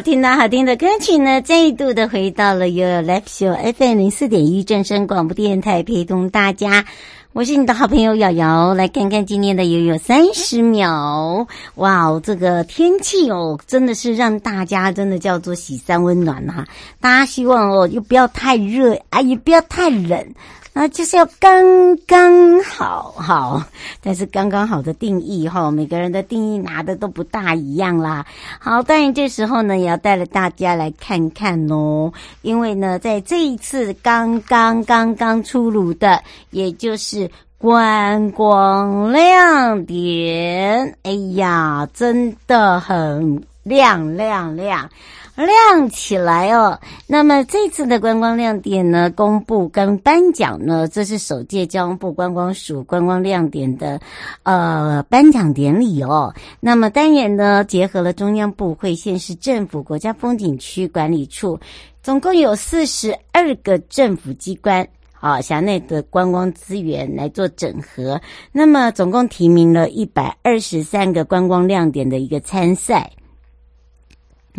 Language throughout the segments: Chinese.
听到好听的歌曲呢，再度的回到了 Your Live Show FM 零四点一正声广播电台，陪同大家，我是你的好朋友瑶瑶，来看看今天的悠悠三十秒。哇哦，这个天气哦，真的是让大家真的叫做喜三温暖呐、大家希望哦，又不要太热啊，也不要太冷。那，就是要刚刚好，好，但是刚刚好的定义哈，每个人的定义拿的都不大一样啦。好，当然这时候呢，也要带着大家来看看哦，因为呢，在这一次刚刚刚刚出炉的，也就是观光亮点，哎呀，真的很亮亮。亮亮起来哦！那么这次的观光亮点呢，公布跟颁奖呢，这是首届交通部观光署观光亮点的呃颁奖典礼哦。那么当然呢，结合了中央部会、县市政府、国家风景区管理处，总共有四十二个政府机关啊，辖内的观光资源来做整合。那么总共提名了一百二十三个观光亮点的一个参赛。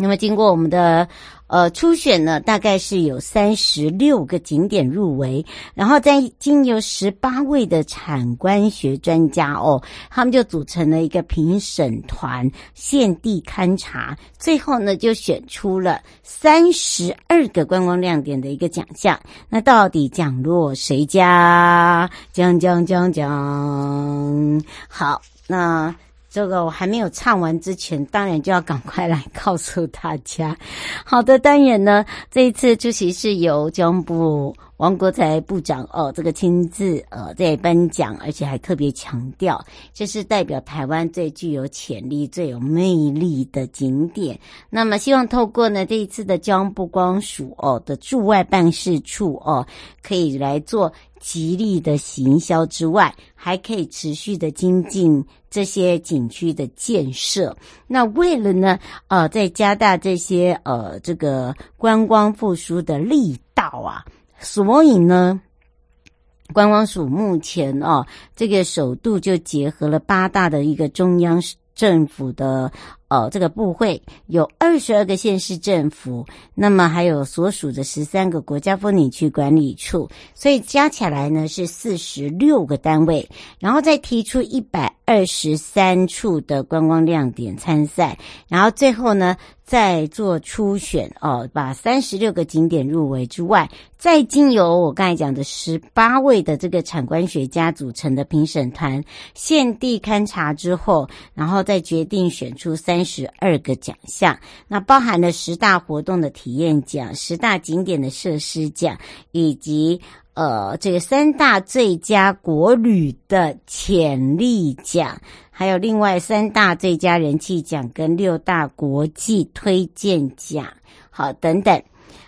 那么经过我们的呃初选呢，大概是有三十六个景点入围，然后再经由十八位的产官学专家哦，他们就组成了一个评审团，现地勘察，最后呢就选出了三十二个观光亮点的一个奖项。那到底奖落谁家？讲讲讲讲，好，那。这个我还没有唱完之前，当然就要赶快来告诉大家。好的，当然呢，这一次出席是由江部王国材部长哦，这个亲自呃在颁奖，而且还特别强调，这是代表台湾最具有潜力、最有魅力的景点。那么，希望透过呢这一次的交通部光署哦的驻外办事处哦，可以来做。极力的行销之外，还可以持续的精进这些景区的建设。那为了呢，呃，在加大这些呃这个观光复苏的力道啊，所以呢，观光署目前啊，这个首度就结合了八大的一个中央政府的哦，这个部会有二十二个县市政府，那么还有所属的十三个国家风景区管理处，所以加起来呢是四十六个单位，然后再提出一百二十三处的观光亮点参赛，然后最后呢再做初选哦，把三十六个景点入围之外，再经由我刚才讲的十八位的这个产官学家组成的评审团现地勘察之后，然后再决定选出三三十二个奖项，那包含了十大活动的体验奖、十大景点的设施奖以及。呃，这个三大最佳国旅的潜力奖，还有另外三大最佳人气奖跟六大国际推荐奖，好，等等。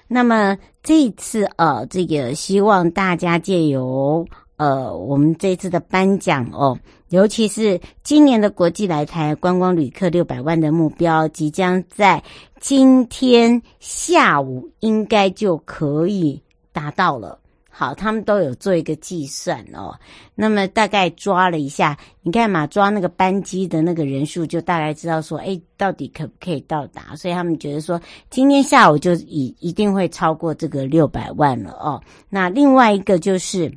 那么这一次呃，这个希望大家借由呃我们这次的颁奖哦，尤其是今年的国际来台观光旅客六百万的目标，即将在今天下午应该就可以达到了。好，他们都有做一个计算哦。那么大概抓了一下，你看嘛，抓那个班机的那个人数，就大概知道说，哎，到底可不可以到达？所以他们觉得说，今天下午就一一定会超过这个六百万了哦。那另外一个就是。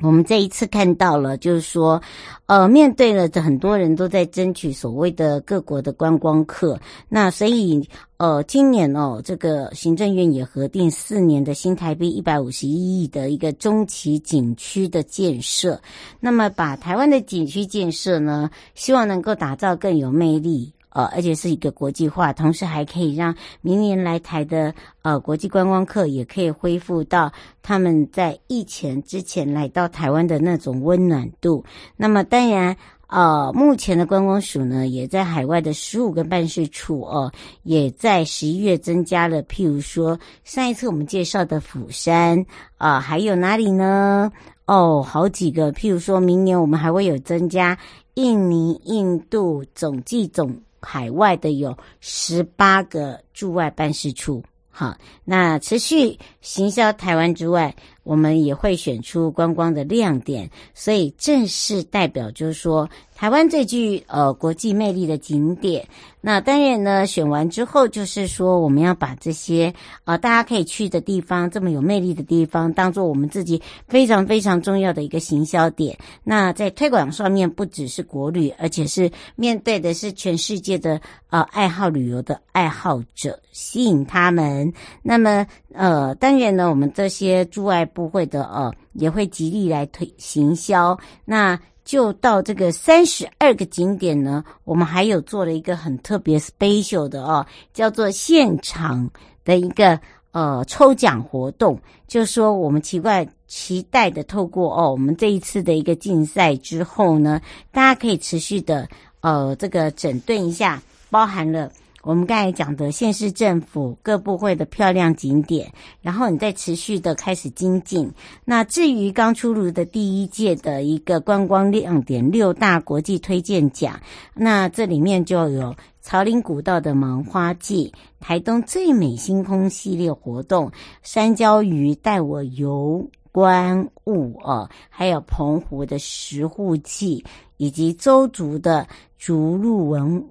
我们这一次看到了，就是说，呃，面对了这很多人都在争取所谓的各国的观光客，那所以，呃，今年哦，这个行政院也核定四年的新台币一百五十一亿的一个中期景区的建设，那么把台湾的景区建设呢，希望能够打造更有魅力。呃，而且是一个国际化，同时还可以让明年来台的呃国际观光客也可以恢复到他们在疫情之前来到台湾的那种温暖度。那么当然，呃，目前的观光署呢，也在海外的十五个办事处哦、也在十一月增加了，譬如说上一次我们介绍的釜山啊、还有哪里呢？哦，好几个，譬如说明年我们还会有增加印尼、印度，总计总。海外的有十八个驻外办事处，好，那持续行销台湾之外，我们也会选出观光的亮点，所以正式代表就是说。台湾最具呃国际魅力的景点，那当然呢，选完之后就是说，我们要把这些呃大家可以去的地方，这么有魅力的地方，当做我们自己非常非常重要的一个行销点。那在推广上面，不只是国旅，而且是面对的是全世界的呃爱好旅游的爱好者，吸引他们。那么呃，当然呢，我们这些驻外部会的呃也会极力来推行销。那就到这个三十二个景点呢，我们还有做了一个很特别 special 的哦，叫做现场的一个呃抽奖活动。就是说我们奇怪期待的透过哦，我们这一次的一个竞赛之后呢，大家可以持续的呃这个整顿一下，包含了。我们刚才讲的县市政府各部会的漂亮景点，然后你再持续的开始精进。那至于刚出炉的第一届的一个观光亮点六大国际推荐奖，那这里面就有草林古道的芒花季、台东最美星空系列活动、山椒鱼带我游观雾哦，还有澎湖的石沪记，以及邹族的。逐鹿文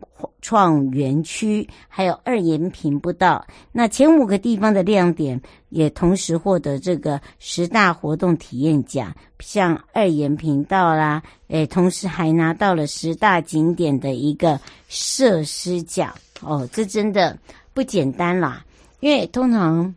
创园区，还有二延平步道，那前五个地方的亮点也同时获得这个十大活动体验奖，像二延平道啦，诶，同时还拿到了十大景点的一个设施奖。哦，这真的不简单啦，因为通常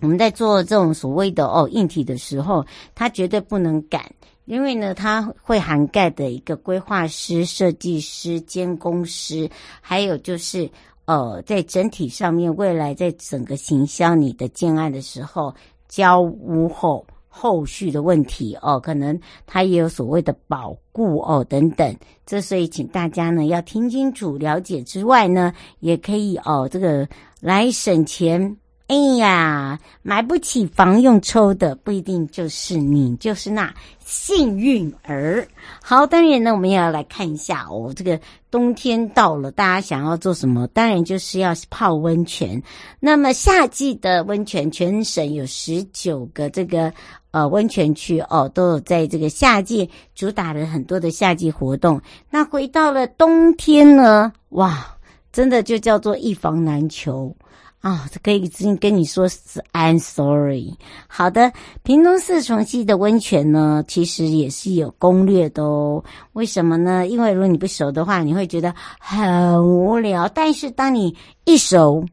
我们在做这种所谓的哦硬体的时候，它绝对不能赶。因为呢，它会涵盖的一个规划师、设计师、监工师，还有就是呃，在整体上面，未来在整个行销你的建案的时候，交屋后后续的问题哦，可能它也有所谓的保固哦等等。这所以请大家呢要听清楚、了解之外呢，也可以哦这个来省钱哎呀，买不起房用抽的，不一定就是你，就是那幸运儿。好，当然呢，我们也要来看一下哦，这个冬天到了，大家想要做什么？当然就是要泡温泉。那么夏季的温泉，全省有十九个这个呃温泉区哦，都有在这个夏季主打了很多的夏季活动。那回到了冬天呢，哇！真的就叫做一房难求啊！这可以直接跟你说是 I'm sorry。好的，屏东四重溪的温泉呢，其实也是有攻略的哦。为什么呢？因为如果你不熟的话，你会觉得很无聊。但是当你一熟，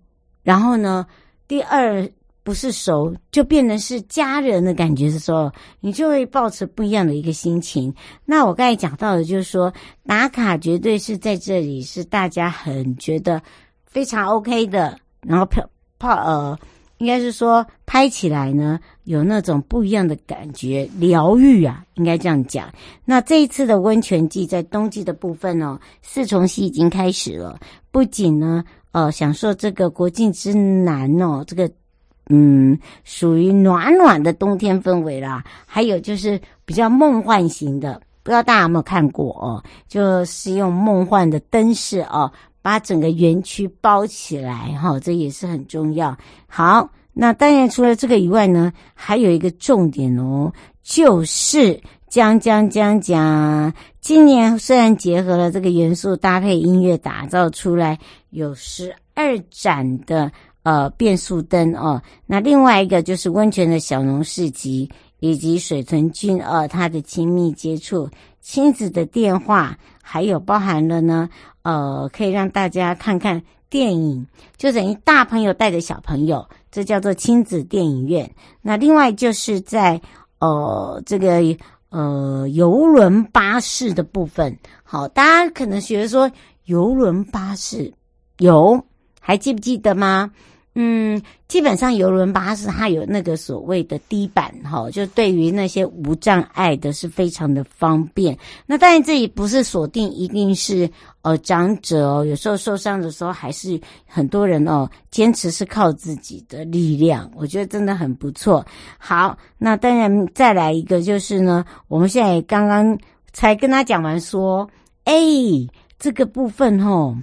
然后呢，第二不是熟，就变成是家人的感觉的时候，你就会抱持不一样的一个心情。那我刚才讲到的，就是说打卡绝对是在这里是大家很觉得非常 OK 的，然后泡泡呃，应该是说拍起来呢有那种不一样的感觉，疗愈啊，应该这样讲。那这一次的温泉季在冬季的部分哦，四重溪已经开始了，不仅呢呃享受这个国境之南哦，这个。嗯，属于暖暖的冬天氛围啦。还有就是比较梦幻型的，不知道大家有没有看过哦？就是用梦幻的灯饰哦，把整个园区包起来哈、这也是很重要。好，那当然除了这个以外呢，还有一个重点哦，就是将将将将，今年虽然结合了这个元素，搭配音乐打造出来有十二盏的。呃，变速灯哦，那另外一个就是温泉的小农市集，以及水豚君呃他的亲密接触，亲子的电话，还有包含了呢，呃，可以让大家看看电影，就等于大朋友带着小朋友，这叫做亲子电影院。那另外就是在呃这个呃游轮巴士的部分，好，大家可能觉得说游轮巴士有，还记不记得吗？嗯，基本上游轮巴士它有那个所谓的低板哈，就对于那些无障碍的是非常的方便。那当然这里不是锁定一定是呃长者哦，有时候受伤的时候还是很多人哦坚持是靠自己的力量，我觉得真的很不错。好，那当然再来一个就是呢，我们现在刚刚才跟他讲完说，哎，这个部分吼。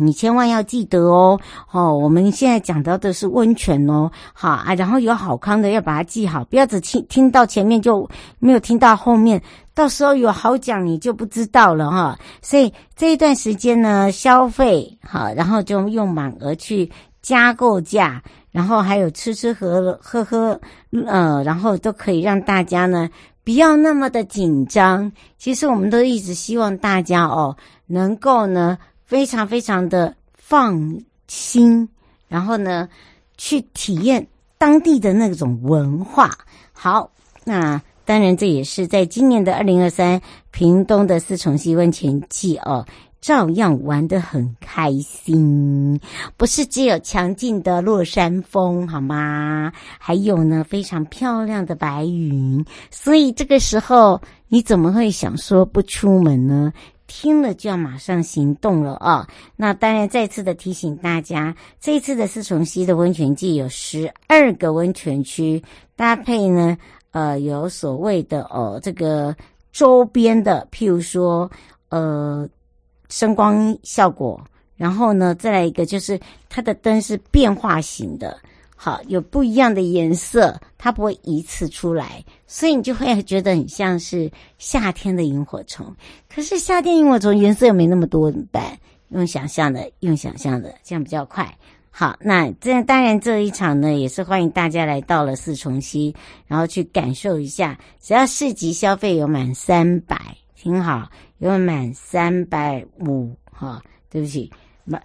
你千万要记得哦，哦，我们现在讲到的是温泉哦，好啊，然后有好康的要把它记好，不要只听听到前面就没有听到后面，到时候有好奖你就不知道了哈。所以这一段时间呢，消费好，然后就用满额去加购价，然后还有吃吃喝喝喝，呃，然后都可以让大家呢不要那么的紧张。其实我们都一直希望大家哦，能够呢。非常非常的放心，然后呢，去体验当地的那种文化。好，那当然这也是在今年的二零二三屏东的四重溪温泉季哦，照样玩得很开心。不是只有强劲的落山风好吗？还有呢，非常漂亮的白云。所以这个时候你怎么会想说不出门呢？听了就要马上行动了啊、那当然，再次的提醒大家，这一次的四重溪的温泉季有十二个温泉区，搭配呢，呃，有所谓的哦，这个周边的，譬如说，呃，声光效果，然后呢，再来一个就是它的灯是变化型的。好，有不一样的颜色，它不会一次出来，所以你就会觉得很像是夏天的萤火虫。可是夏天萤火虫颜色又没那么多，怎么办？用想象的，用想象的，这样比较快。好，那这当然这一场呢，也是欢迎大家来到了四重溪，然后去感受一下。只要市集消费有满三百，挺好，有满三百五，哈，对不起。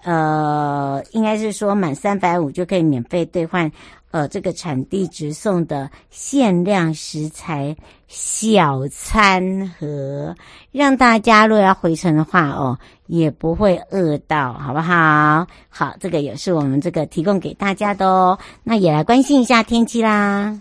呃，应该是说满三百五就可以免费兑换，呃，这个产地直送的限量食材小餐盒，让大家如果要回程的话哦，也不会饿到，好不好？好，这个也是我们这个提供给大家的哦。那也来关心一下天气啦。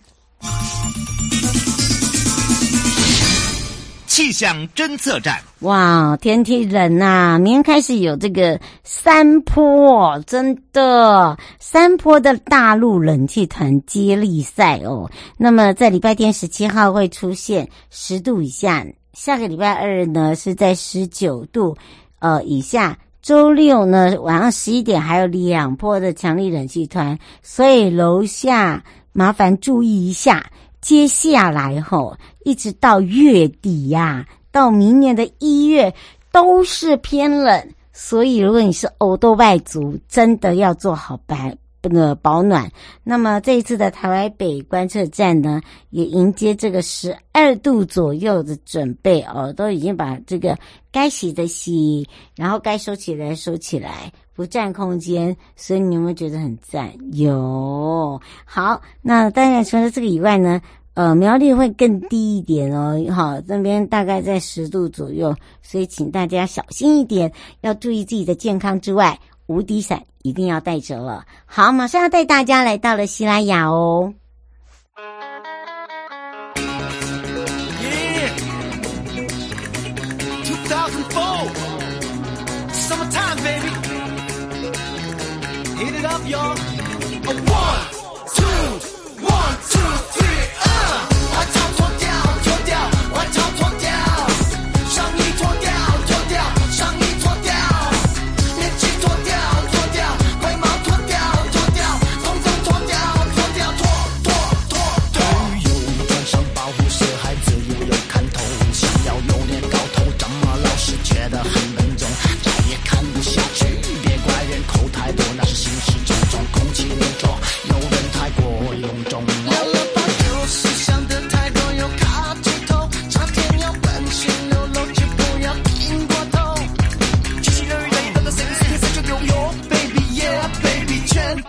气象侦测站。哇，天气冷呐、明天开始有这个三波，真的三波的大陆冷气团接力赛哦。那么在礼拜天十七号会出现十度以下，下个礼拜二呢是在十九度呃以下。周六呢晚上十一点还有两波的强力冷气团，所以楼下麻烦注意一下。接下来吼，一直到月底呀、啊。到明年的一月都是偏冷，所以如果你是欧兜拜族，真的要做好白那个保暖。那么这一次的台北观测站呢，也迎接这个十二度左右的准备哦，都已经把这个该洗的洗，然后该收起来收起来，不占空间，所以你有没有觉得很赞？有。好，那当然除了这个以外呢？呃，苗栗会更低一点哦，好，这边大概在十度左右，所以请大家小心一点，要注意自己的健康之外，无敌伞一定要带着了。好，马上要带大家来到了西拉雅哦。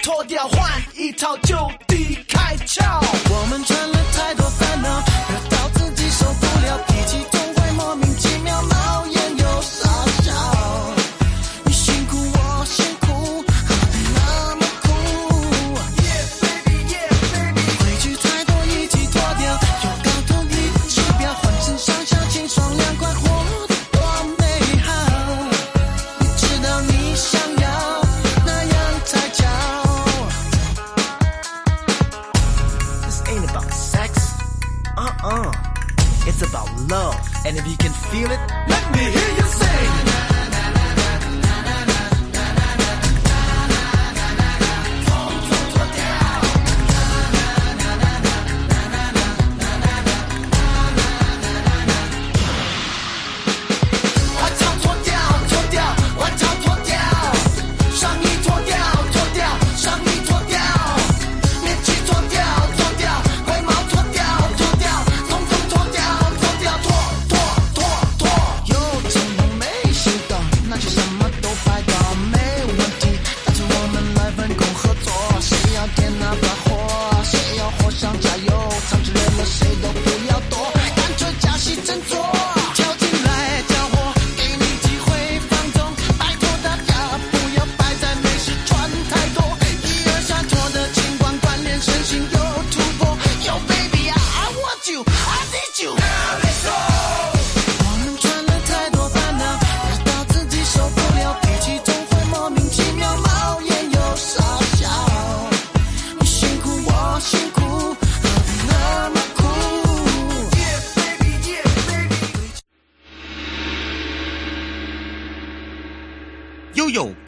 脱掉换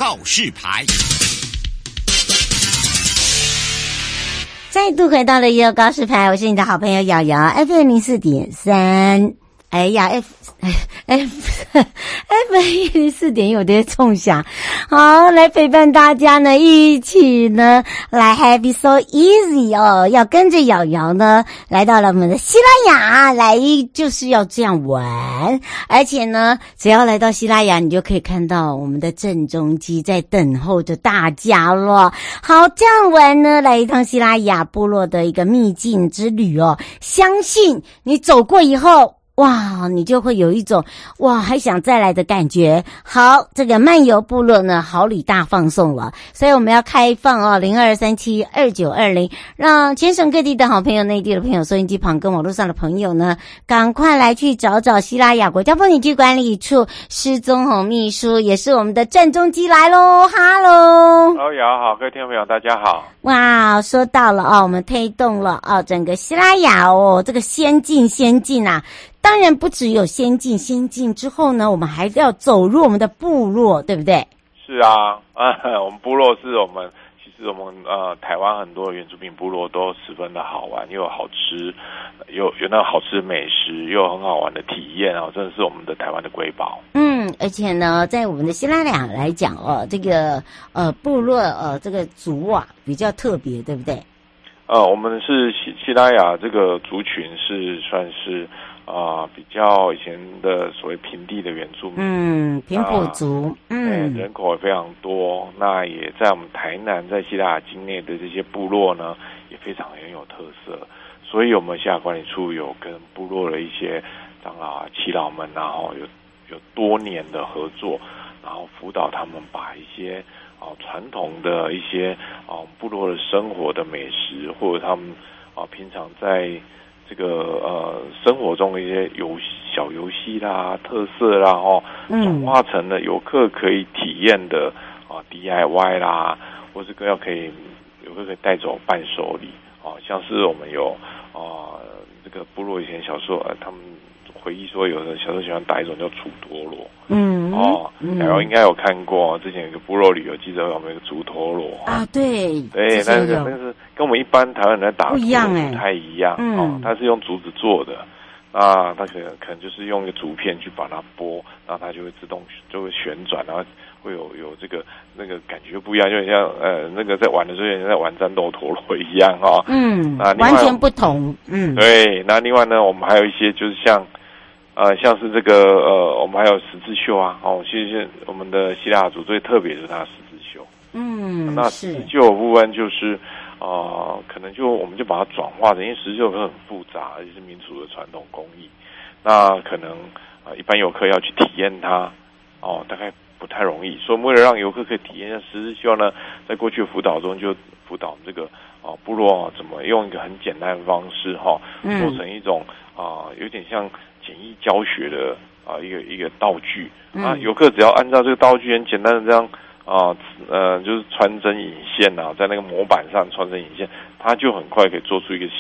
告示牌，再度回到了一个告示牌，我是你的好朋友瑶瑶，FM 零四点三，哎呀，F F F 一零四点一，我的冲响。好，来陪伴大家呢，一起呢来 Happy So Easy 哦，要跟着瑶瑶呢来到了我们的西拉雅，来就是要这样玩，而且呢，只要来到西拉雅，你就可以看到我们的郑中基在等候着大家了。好，这样玩呢，来一趟西拉雅部落的一个秘境之旅哦，相信你走过以后。哇，你就会有一种哇还想再来的感觉。好，这个漫游部落呢，好礼大放送了，所以我们要开放哦，零二三七二九二零，让全省各地的好朋友、内地的朋友、收音机旁跟网络上的朋友呢，赶快来去找找希拉雅国家风景区管理处失踪红秘书，也是我们的郑中基来喽，哈喽，好，雅好，各位听众朋友，大家好。哇，说到了哦，我们推动了哦，整个希拉雅哦，这个先进先进啊。当然不只有先进，先进之后呢，我们还要走入我们的部落，对不对？是啊，啊，我们部落是我们实我们呃台湾很多原住民部落都十分的好玩，又好吃，有有那好吃的美食，又有很好玩的体验啊，真的是我们的台湾的瑰宝。嗯，而且呢，在我们的西拉雅来讲哦，这个呃部落呃这个族啊比较特别，对不对？呃，我们是西西拉雅这个族群是算是。啊、呃，比较以前的所谓平地的原住民，嗯，平埔族，嗯，人口也非常多。那也在我们台南，在西拉雅境内的这些部落呢，也非常很有特色。所以，我们西拉雅管理处有跟部落的一些长老啊、耆老们，然后有有多年的合作，然后辅导他们把一些啊传统的一些啊部落的生活的美食，或者他们啊平常在。这个呃，生活中的一些游小游戏啦、特色啦，哦，转化成了游客可以体验的啊 DIY 啦，或是更要可以游客可以带走伴手礼啊，像是我们有啊这个部落以前小时候呃他们。回忆说，有的小时候喜欢打一种叫竹陀螺，嗯，哦，然后应该有看过，之前有个部落旅游记者我们有个竹陀螺啊？对，对，那个那个是跟我们一般台湾人在打不一样，哎，不太一样，嗯、哦，它是用竹子做的，啊，它可能可能就是用一个竹片去把它拨，然后它就会自动就会旋转，然后会有有这个那个感觉不一样，就很像呃那个在玩的时候像在玩战斗陀螺一样哈，哦、嗯，啊，完全不同，嗯，对，那另外呢，我们还有一些就是像。呃，像是这个呃，我们还有十字绣啊，哦，其实我们的希腊族最特别是它的十字绣，嗯，那十字绣的部分就是，呃，可能就我们就把它转化成，因为十字绣很复杂，而且是民族的传统工艺，那可能啊、呃，一般游客要去体验它，哦，大概不太容易，所以为了让游客可以体验一下十字绣呢，在过去的辅导中就辅导这个啊、呃、部落啊怎么用一个很简单的方式哈，做成一种啊、呃、有点像。简易教学的啊一个一个道具啊，游客只要按照这个道具很简单的这样啊呃就是穿针引线啊，在那个模板上穿针引线，他就很快可以做出一个喜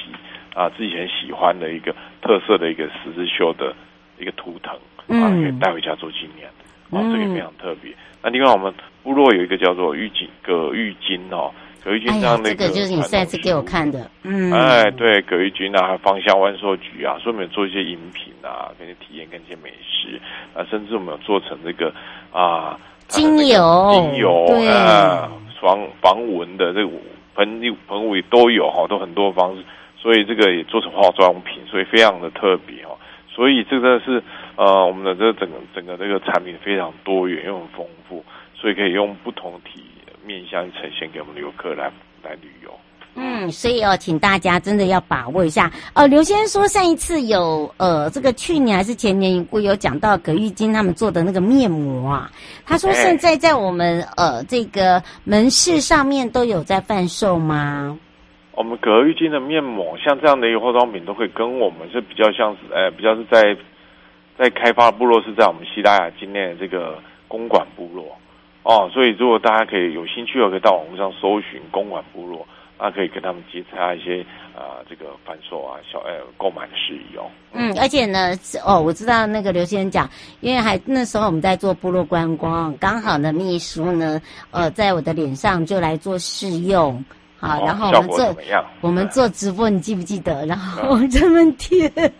啊自己很喜欢的一个特色的一个十字绣的一个图腾啊，可以带回家做纪念啊，这个非常特别。那另外我们部落有一个叫做玉锦葛玉金哦。葛玉军这样的一个，这个就是你上次给我看的，嗯，哎，对，葛玉军啊，还有芳香万寿菊啊，所以我们有做一些饮品啊，跟你体验，跟一些美食啊，甚至我们有做成这个啊，精油，精油，对。啊，防防蚊的这个喷雾喷雾也都有哈，都很多方式，所以这个也做成化妆品，所以非常的特别哈，所以这个是呃，我们的这个整个整个这个产品非常多元又很丰富，所以可以用不同体。面向呈现给我们的游客来来旅游，嗯，所以哦，请大家真的要把握一下呃。刘先生说上一次有呃，这个去年还是前年我有讲到葛玉金他们做的那个面膜啊，他说现在在我们呃这个门市上面都有在贩售吗？我们葛玉金的面膜，像这样的一个化妆品，都会跟我们是比较像是，呃，比较是在在开发部落是在我们西拉雅境内的这个公馆部落。哦，所以如果大家可以有兴趣的，可以到网络上搜寻公馆部落，那可以跟他们接洽一些啊、呃，这个贩售啊、小呃购买的事宜哦。嗯，而且呢，哦，我知道那个刘先生讲，因为还那时候我们在做部落观光，刚好呢，秘书呢，呃，在我的脸上就来做试用。好，然后我们做我们做直播，你记不记得？然后我这么贴，然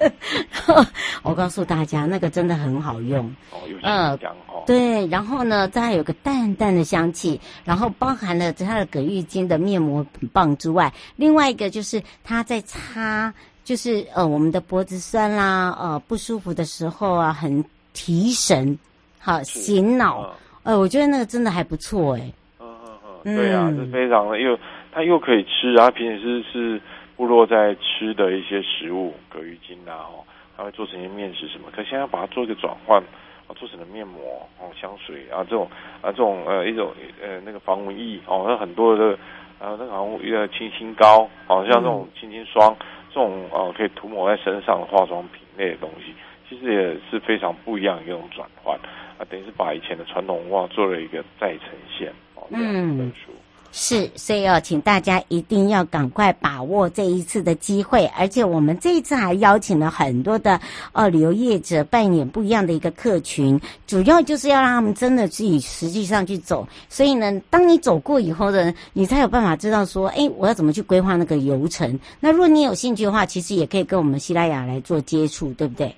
后我告诉大家，那个真的很好用。哦，嗯，对，然后呢，它还有个淡淡的香气，然后包含了它的葛玉金的面膜很棒之外，另外一个就是它在擦，就是呃我们的脖子酸啦，呃不舒服的时候啊，很提神，好醒脑。呃，我觉得那个真的还不错哎。嗯嗯嗯，对啊，是非常的又。它又可以吃啊，平时是部落在吃的一些食物，葛玉金啊，哦，它会做成一些面食什么。可现在把它做一个转换，啊，做成了面膜哦，香水啊，这种啊，这种呃一种呃那个防蚊液哦，那很多的啊，那个好像一个清新膏，好像这种清新霜，这种呃可以涂抹在身上的化妆品类的东西，其实也是非常不一样的一种转换啊，等于是把以前的传统文化做了一个再呈现哦，这样一本书。嗯是，所以要请大家一定要赶快把握这一次的机会，而且我们这一次还邀请了很多的呃旅游业者扮演不一样的一个客群，主要就是要让他们真的自己实际上去走。所以呢，当你走过以后呢，你才有办法知道说，哎，我要怎么去规划那个游程。那如果你有兴趣的话，其实也可以跟我们西拉雅来做接触，对不对？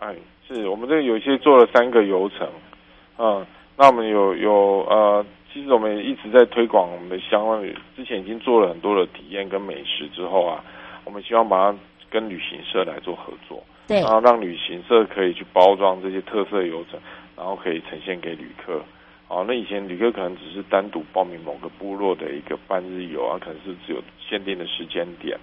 哎，是我们这有些做了三个游程，嗯，那我们有有呃。其实我们一直在推广我们的相关，之前已经做了很多的体验跟美食之后啊，我们希望把它跟旅行社来做合作，对，然后让旅行社可以去包装这些特色游程，然后可以呈现给旅客。好，那以前旅客可能只是单独报名某个部落的一个半日游啊，可能是只有限定的时间点，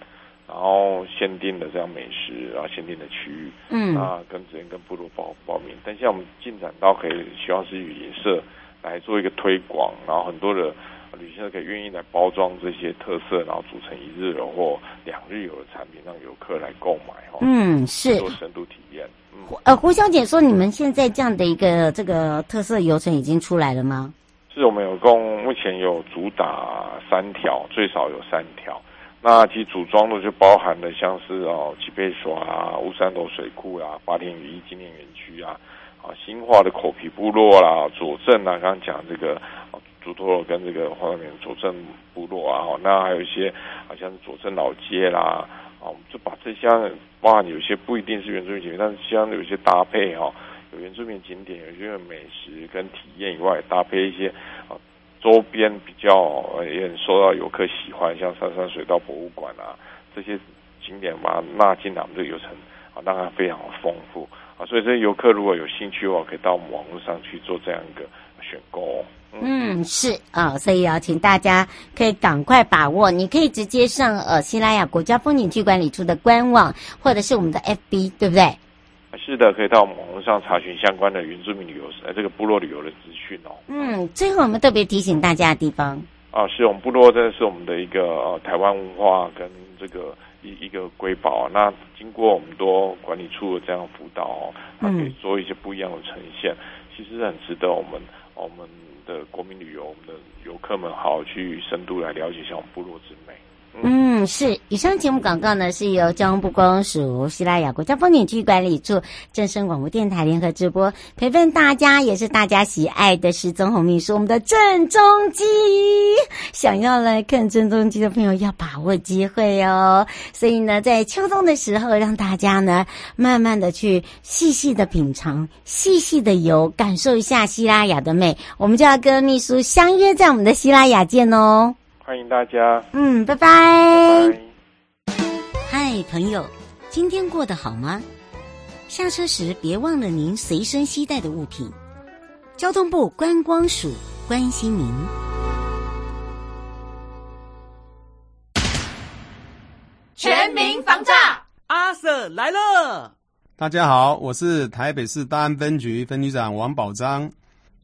然后限定的这样美食，然后限定的区域，嗯，啊，跟直接跟部落报报名。但现在我们进展到可以希望是旅行社。来做一个推广，然后很多的旅行社可以愿意来包装这些特色，然后组成一日游或两日游的产品，让游客来购买哈。嗯，是做深度体验。嗯，呃，胡小姐说，你们现在这样的一个这个特色游程已经出来了吗？是我们有共目前有主打三条，最少有三条。那其实组装的就包含了像是哦，吉贝索啊、乌山头水库啊、八田雨衣纪念园区啊。啊，新化的口皮部落啦，佐证啊，刚刚讲这个猪头罗跟这个花面佐证部落啊，那还有一些好像是佐证老街啦，啊，我们就把这些包含有些不一定是原住民景点，但是相有些搭配哈，有原住民景点，有些美食跟体验以外，搭配一些啊周边比较也很受到游客喜欢，像山山水道博物馆啊这些景点把它纳进来，我们这个游程啊，让它非常丰富。所以，这些游客如果有兴趣的话，可以到我们网络上去做这样一个选购。嗯，嗯是啊、哦，所以要请大家可以赶快把握。你可以直接上呃西拉雅国家风景区管理处的官网，或者是我们的 FB，对不对？是的，可以到网络上查询相关的原住民旅游呃这个部落旅游的资讯哦。嗯，最后我们特别提醒大家的地方啊，是我们部落真的是我们的一个呃台湾文化跟这个。一一个瑰宝啊，那经过我们多管理处的这样辅导哦，它可以做一些不一样的呈现，其实很值得我们我们的国民旅游，我们的游客们好好去深度来了解一下我们部落之美。嗯，是。以上节目广告呢，是由交通部公署西拉雅国家风景区管理处、正声广播电台联合直播，陪伴大家也是大家喜爱的是曾宏秘书我们的郑中基。想要来看郑中基的朋友，要把握机会哦。所以呢，在秋冬的时候，让大家呢慢慢的去细细的品尝、细细的游，感受一下西拉雅的美。我们就要跟秘书相约在我们的西拉雅见哦。欢迎大家。嗯，拜拜。拜拜。嗨，朋友，今天过得好吗？下车时别忘了您随身携带的物品。交通部观光署关心您。全民防诈，阿 Sir 来了。大家好，我是台北市大安分局分局长王宝章。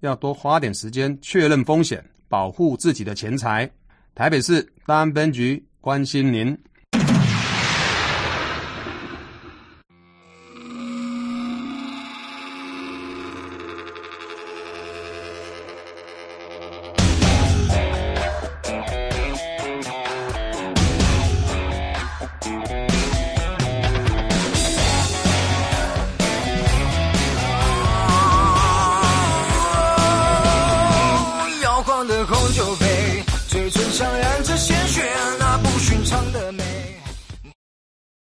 要多花点时间确认风险，保护自己的钱财。台北市大安分局关心您。